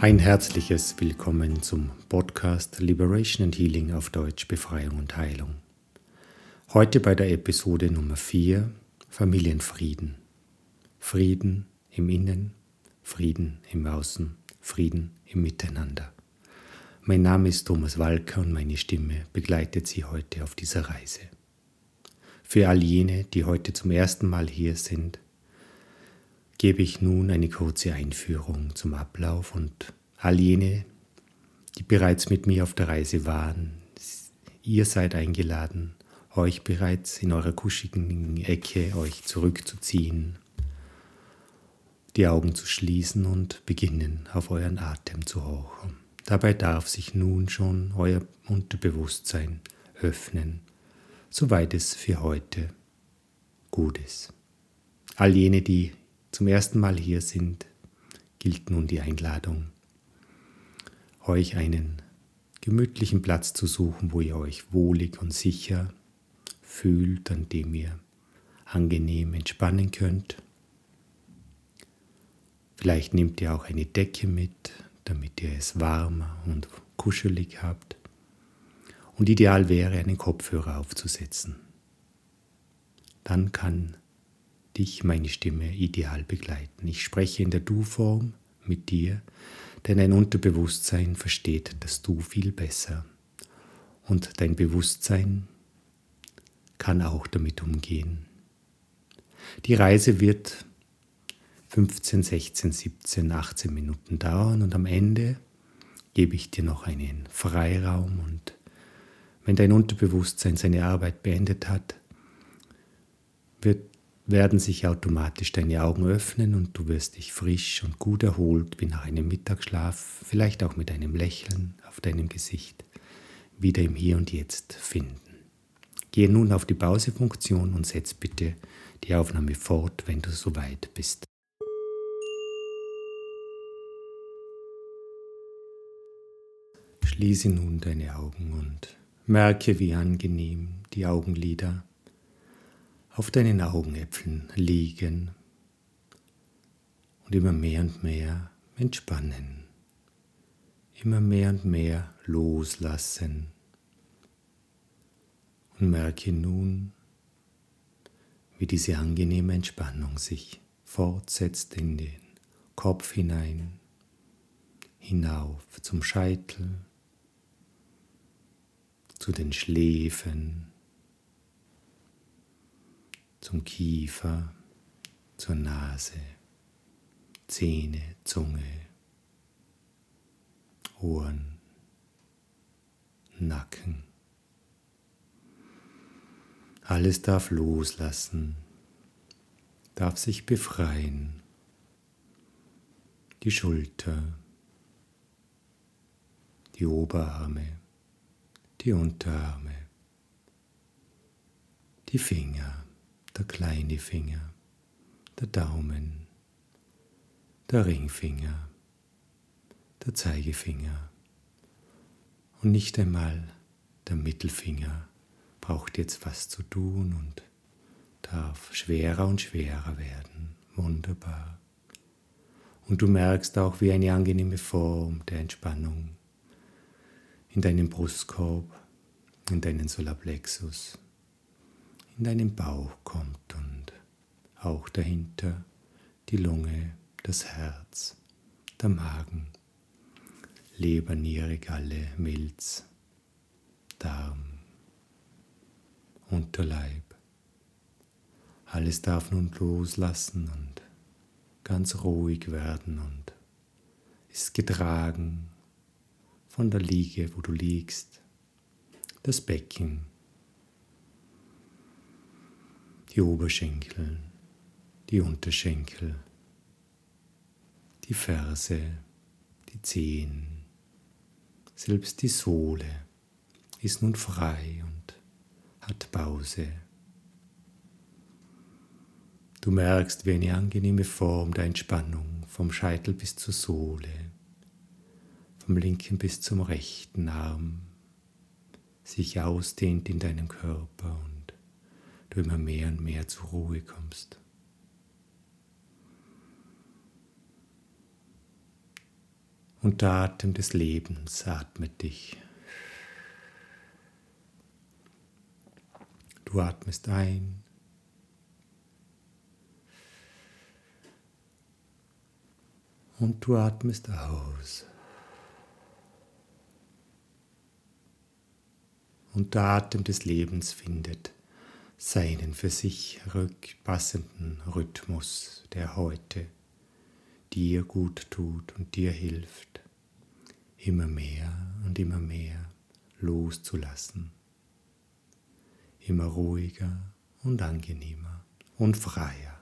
Ein herzliches Willkommen zum Podcast Liberation and Healing auf Deutsch Befreiung und Heilung. Heute bei der Episode Nummer 4 Familienfrieden. Frieden im Innen, Frieden im Außen, Frieden im Miteinander. Mein Name ist Thomas Walker und meine Stimme begleitet Sie heute auf dieser Reise. Für all jene, die heute zum ersten Mal hier sind, gebe ich nun eine kurze Einführung zum Ablauf und all jene, die bereits mit mir auf der Reise waren, ihr seid eingeladen, euch bereits in eurer kuschigen Ecke euch zurückzuziehen, die Augen zu schließen und beginnen auf euren Atem zu horchen. Dabei darf sich nun schon euer Unterbewusstsein öffnen, soweit es für heute gut ist. All jene, die zum ersten Mal hier sind, gilt nun die Einladung, euch einen gemütlichen Platz zu suchen, wo ihr euch wohlig und sicher fühlt, an dem ihr angenehm entspannen könnt. Vielleicht nehmt ihr auch eine Decke mit, damit ihr es warm und kuschelig habt. Und ideal wäre, einen Kopfhörer aufzusetzen. Dann kann dich meine Stimme ideal begleiten. Ich spreche in der Du-Form mit dir, denn ein Unterbewusstsein versteht das Du viel besser. Und dein Bewusstsein kann auch damit umgehen. Die Reise wird 15, 16, 17, 18 Minuten dauern und am Ende gebe ich dir noch einen Freiraum und wenn dein Unterbewusstsein seine Arbeit beendet hat, wird werden sich automatisch deine Augen öffnen und du wirst dich frisch und gut erholt wie nach einem Mittagsschlaf, vielleicht auch mit einem Lächeln auf deinem Gesicht, wieder im Hier und Jetzt finden. Gehe nun auf die Pausefunktion und setz bitte die Aufnahme fort, wenn du soweit bist. Schließe nun deine Augen und merke, wie angenehm die Augenlider auf deinen Augenäpfeln liegen und immer mehr und mehr entspannen, immer mehr und mehr loslassen. Und merke nun, wie diese angenehme Entspannung sich fortsetzt in den Kopf hinein, hinauf zum Scheitel, zu den Schläfen, zum Kiefer, zur Nase, Zähne, Zunge, Ohren, Nacken. Alles darf loslassen, darf sich befreien. Die Schulter, die Oberarme, die Unterarme, die Finger der kleine Finger, der Daumen, der Ringfinger, der Zeigefinger und nicht einmal der Mittelfinger braucht jetzt was zu tun und darf schwerer und schwerer werden. Wunderbar. Und du merkst auch, wie eine angenehme Form der Entspannung in deinem Brustkorb, in deinen Solarplexus in deinen Bauch kommt und auch dahinter die Lunge, das Herz, der Magen, Leber, Niere, Galle, Milz, Darm, Unterleib. Alles darf nun loslassen und ganz ruhig werden und ist getragen von der Liege, wo du liegst, das Becken die Oberschenkel, die Unterschenkel, die Ferse, die Zehen, selbst die Sohle ist nun frei und hat Pause. Du merkst, wie eine angenehme Form der Entspannung vom Scheitel bis zur Sohle, vom linken bis zum rechten Arm sich ausdehnt in deinem Körper und immer mehr und mehr zur Ruhe kommst. Und der Atem des Lebens atmet dich. Du atmest ein. Und du atmest aus. Und der Atem des Lebens findet seinen für sich rückpassenden Rhythmus, der heute dir gut tut und dir hilft, immer mehr und immer mehr loszulassen, immer ruhiger und angenehmer und freier.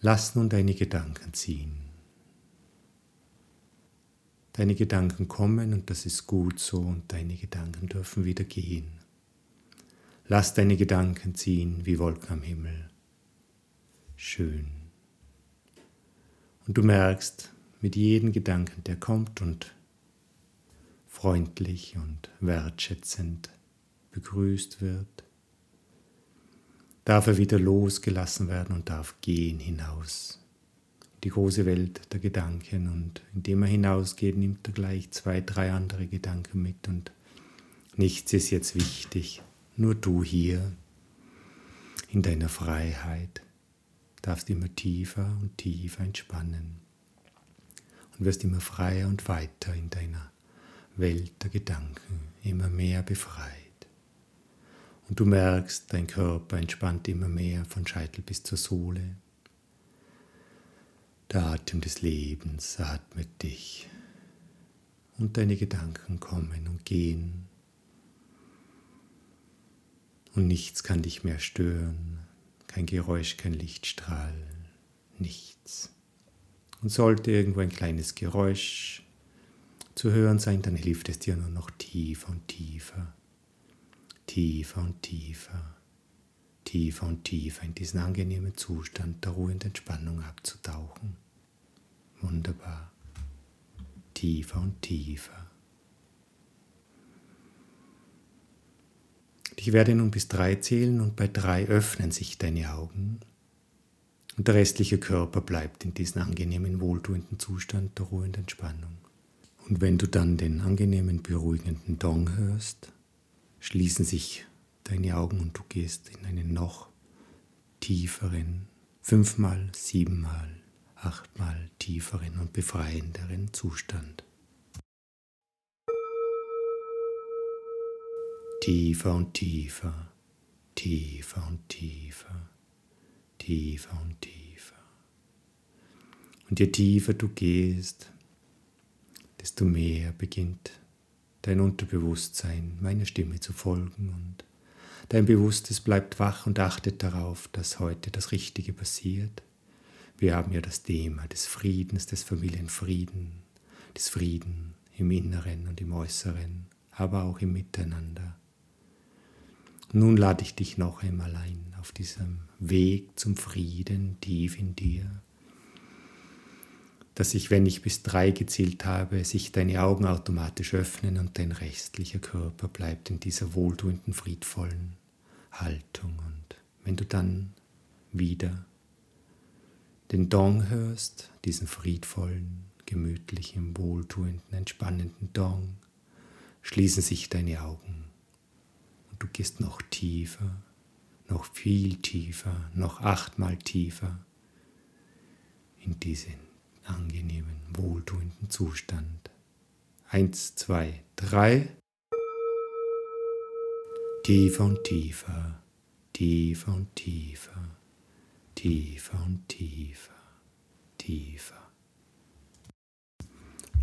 Lass nun deine Gedanken ziehen. Deine Gedanken kommen und das ist gut so und deine Gedanken dürfen wieder gehen. Lass deine Gedanken ziehen wie Wolken am Himmel. Schön. Und du merkst, mit jedem Gedanken, der kommt und freundlich und wertschätzend begrüßt wird, darf er wieder losgelassen werden und darf gehen hinaus die große Welt der Gedanken. Und indem er hinausgeht, nimmt er gleich zwei, drei andere Gedanken mit. Und nichts ist jetzt wichtig, nur du hier in deiner Freiheit darfst immer tiefer und tiefer entspannen. Und wirst immer freier und weiter in deiner Welt der Gedanken, immer mehr befreit. Und du merkst, dein Körper entspannt immer mehr von Scheitel bis zur Sohle, der Atem des Lebens atmet dich. Und deine Gedanken kommen und gehen. Und nichts kann dich mehr stören, kein Geräusch, kein Lichtstrahl, nichts. Und sollte irgendwo ein kleines Geräusch zu hören sein, dann hilft es dir nur noch tiefer und tiefer, tiefer und tiefer, tiefer und tiefer in diesen angenehmen Zustand der Ruhe und Entspannung abzutauchen. Wunderbar. Tiefer und tiefer. Ich werde nun bis drei zählen und bei drei öffnen sich deine Augen und der restliche Körper bleibt in diesem angenehmen, wohltuenden Zustand der Ruhe und Entspannung. Und wenn du dann den angenehmen, beruhigenden Dong hörst, schließen sich deine Augen und du gehst in einen noch tieferen, fünfmal, siebenmal achtmal tieferen und befreienderen Zustand. Tiefer und tiefer, tiefer und tiefer, tiefer und tiefer. Und je tiefer du gehst, desto mehr beginnt dein Unterbewusstsein meiner Stimme zu folgen und dein Bewusstes bleibt wach und achtet darauf, dass heute das Richtige passiert wir haben ja das Thema des Friedens, des Familienfrieden, des Frieden im Inneren und im Äußeren, aber auch im Miteinander. Nun lade ich dich noch einmal ein auf diesem Weg zum Frieden tief in dir, dass sich, wenn ich bis drei gezählt habe, sich deine Augen automatisch öffnen und dein restlicher Körper bleibt in dieser wohltuenden, friedvollen Haltung. Und wenn du dann wieder den Dong hörst, diesen friedvollen, gemütlichen, wohltuenden, entspannenden Dong, schließen sich deine Augen und du gehst noch tiefer, noch viel tiefer, noch achtmal tiefer in diesen angenehmen, wohltuenden Zustand. Eins, zwei, drei. Tiefer und tiefer, tiefer und tiefer tiefer und tiefer, tiefer.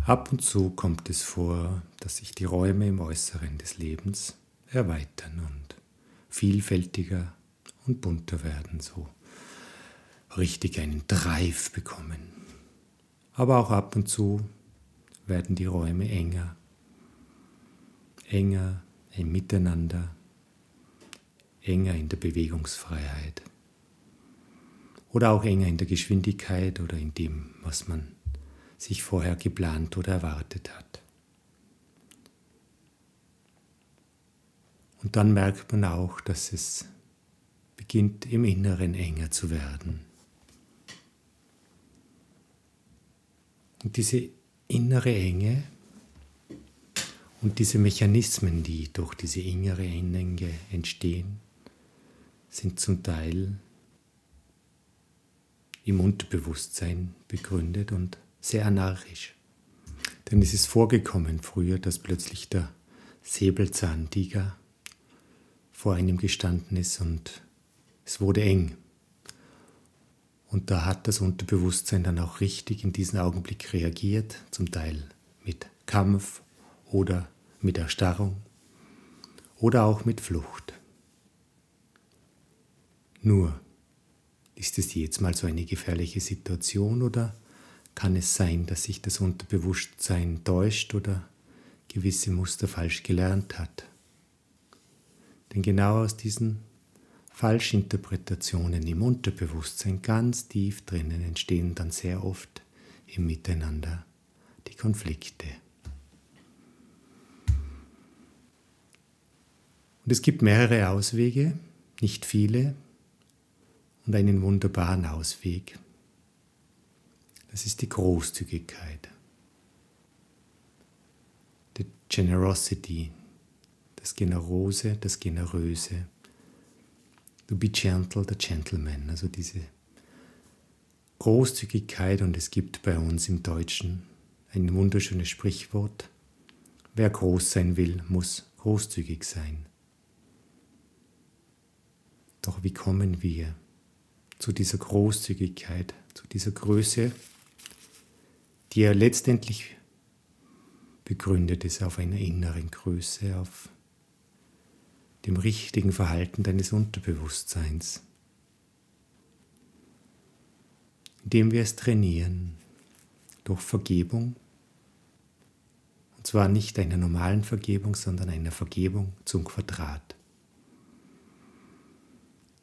Ab und zu kommt es vor, dass sich die Räume im Äußeren des Lebens erweitern und vielfältiger und bunter werden, so richtig einen Drive bekommen. Aber auch ab und zu werden die Räume enger, enger im Miteinander, enger in der Bewegungsfreiheit oder auch enger in der Geschwindigkeit oder in dem, was man sich vorher geplant oder erwartet hat. Und dann merkt man auch, dass es beginnt im Inneren enger zu werden. Und diese innere Enge und diese Mechanismen, die durch diese innere Enge entstehen, sind zum Teil im Unterbewusstsein begründet und sehr anarchisch. Denn es ist vorgekommen früher, dass plötzlich der Säbelzahntiger vor einem gestanden ist und es wurde eng. Und da hat das Unterbewusstsein dann auch richtig in diesem Augenblick reagiert, zum Teil mit Kampf oder mit Erstarrung oder auch mit Flucht. Nur, ist es jetzt mal so eine gefährliche Situation oder kann es sein, dass sich das Unterbewusstsein täuscht oder gewisse Muster falsch gelernt hat? Denn genau aus diesen Falschinterpretationen im Unterbewusstsein ganz tief drinnen entstehen dann sehr oft im Miteinander die Konflikte. Und es gibt mehrere Auswege, nicht viele, und einen wunderbaren Ausweg. Das ist die Großzügigkeit, die Generosity, das Generose, das Generöse. To be gentle, the gentleman, also diese Großzügigkeit und es gibt bei uns im Deutschen ein wunderschönes Sprichwort. Wer groß sein will, muss großzügig sein. Doch wie kommen wir zu dieser Großzügigkeit, zu dieser Größe, die ja letztendlich begründet ist auf einer inneren Größe, auf dem richtigen Verhalten deines Unterbewusstseins, indem wir es trainieren durch Vergebung, und zwar nicht einer normalen Vergebung, sondern einer Vergebung zum Quadrat.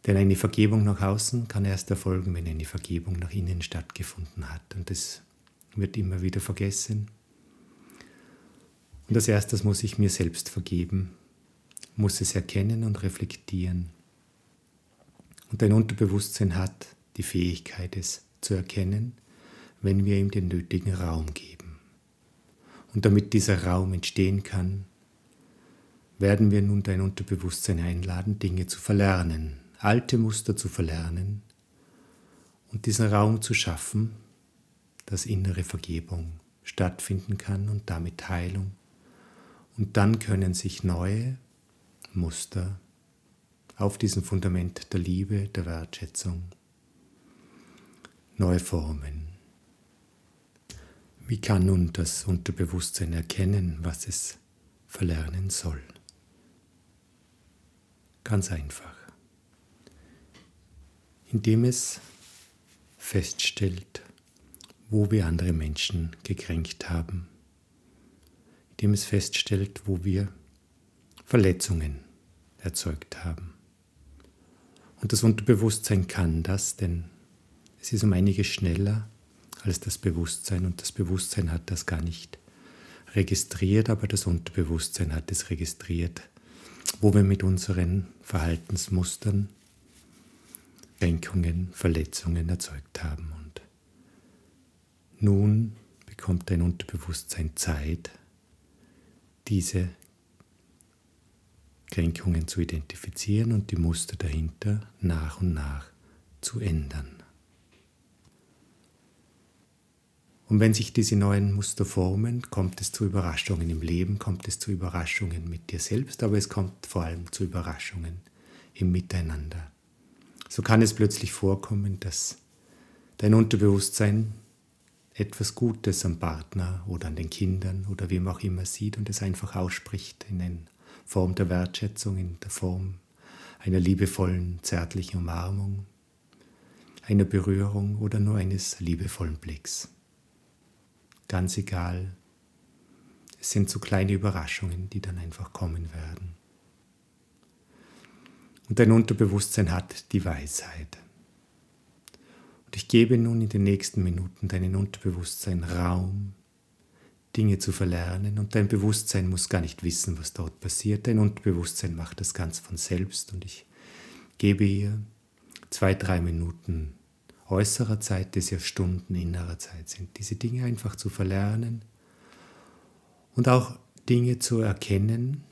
Denn eine Vergebung nach außen kann erst erfolgen, wenn eine Vergebung nach innen stattgefunden hat. Und das wird immer wieder vergessen. Und als erstes muss ich mir selbst vergeben, muss es erkennen und reflektieren. Und dein Unterbewusstsein hat die Fähigkeit, es zu erkennen, wenn wir ihm den nötigen Raum geben. Und damit dieser Raum entstehen kann, werden wir nun dein Unterbewusstsein einladen, Dinge zu verlernen, alte Muster zu verlernen und diesen Raum zu schaffen, dass innere Vergebung stattfinden kann und damit Heilung. Und dann können sich neue Muster auf diesem Fundament der Liebe, der Wertschätzung neu formen. Wie kann nun das Unterbewusstsein erkennen, was es verlernen soll? Ganz einfach indem es feststellt, wo wir andere Menschen gekränkt haben, indem es feststellt, wo wir Verletzungen erzeugt haben. Und das Unterbewusstsein kann das, denn es ist um einiges schneller als das Bewusstsein und das Bewusstsein hat das gar nicht registriert, aber das Unterbewusstsein hat es registriert, wo wir mit unseren Verhaltensmustern Kränkungen, Verletzungen erzeugt haben. Und nun bekommt dein Unterbewusstsein Zeit, diese Kränkungen zu identifizieren und die Muster dahinter nach und nach zu ändern. Und wenn sich diese neuen Muster formen, kommt es zu Überraschungen im Leben, kommt es zu Überraschungen mit dir selbst, aber es kommt vor allem zu Überraschungen im Miteinander. So kann es plötzlich vorkommen, dass dein Unterbewusstsein etwas Gutes am Partner oder an den Kindern oder wem auch immer sieht und es einfach ausspricht in einer Form der Wertschätzung, in der Form einer liebevollen, zärtlichen Umarmung, einer Berührung oder nur eines liebevollen Blicks. Ganz egal, es sind so kleine Überraschungen, die dann einfach kommen werden. Und dein Unterbewusstsein hat die Weisheit. Und ich gebe nun in den nächsten Minuten deinem Unterbewusstsein Raum, Dinge zu verlernen. Und dein Bewusstsein muss gar nicht wissen, was dort passiert. Dein Unterbewusstsein macht das ganz von selbst. Und ich gebe ihr zwei, drei Minuten äußerer Zeit, das ja Stunden innerer Zeit sind. Diese Dinge einfach zu verlernen und auch Dinge zu erkennen,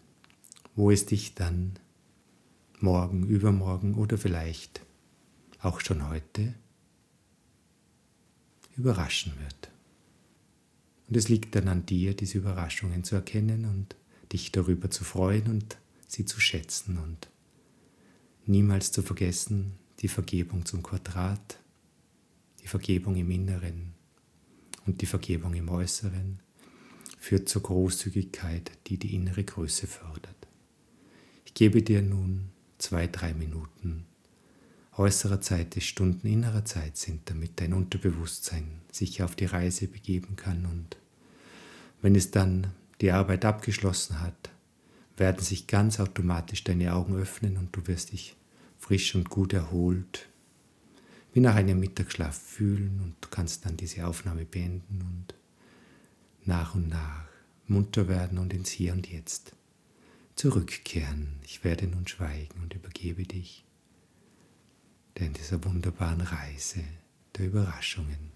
wo es dich dann morgen, übermorgen oder vielleicht auch schon heute überraschen wird. Und es liegt dann an dir, diese Überraschungen zu erkennen und dich darüber zu freuen und sie zu schätzen und niemals zu vergessen, die Vergebung zum Quadrat, die Vergebung im Inneren und die Vergebung im Äußeren führt zur Großzügigkeit, die die innere Größe fördert. Ich gebe dir nun zwei, drei Minuten. Äußerer Zeit, die Stunden innerer Zeit sind, damit dein Unterbewusstsein sich auf die Reise begeben kann. Und wenn es dann die Arbeit abgeschlossen hat, werden sich ganz automatisch deine Augen öffnen und du wirst dich frisch und gut erholt, wie nach einem Mittagsschlaf fühlen und du kannst dann diese Aufnahme beenden und nach und nach munter werden und ins Hier und Jetzt zurückkehren. Ich werde nun schweigen und übergebe dich in dieser wunderbaren Reise der Überraschungen.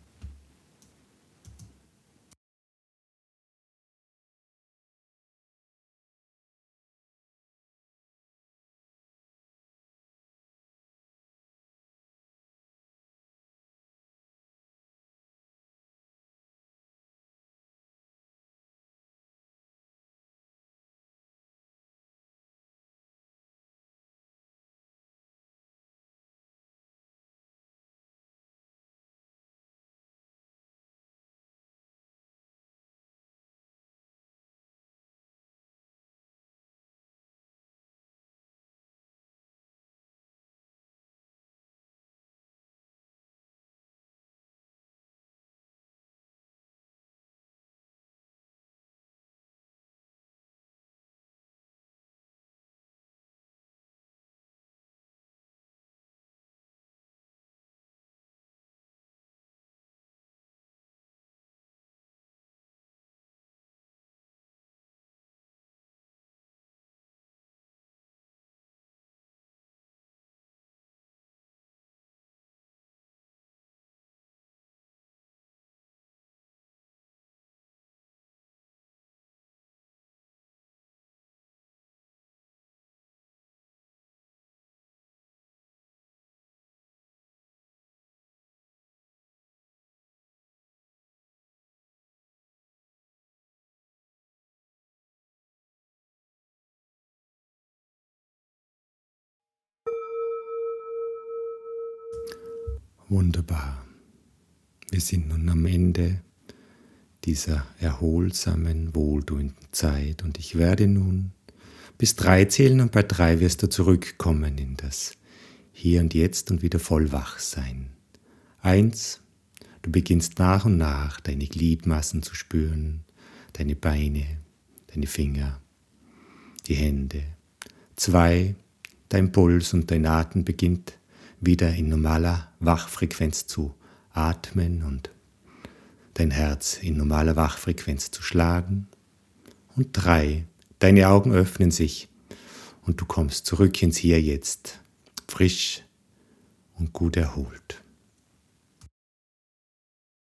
Wunderbar. Wir sind nun am Ende dieser erholsamen, wohltuenden Zeit und ich werde nun bis drei zählen und bei drei wirst du zurückkommen in das Hier und Jetzt und wieder voll wach sein. Eins, du beginnst nach und nach deine Gliedmassen zu spüren, deine Beine, deine Finger, die Hände. Zwei, dein Puls und dein Atem beginnt wieder in normaler Wachfrequenz zu atmen und dein Herz in normaler Wachfrequenz zu schlagen. Und drei, deine Augen öffnen sich und du kommst zurück ins Hier jetzt, frisch und gut erholt.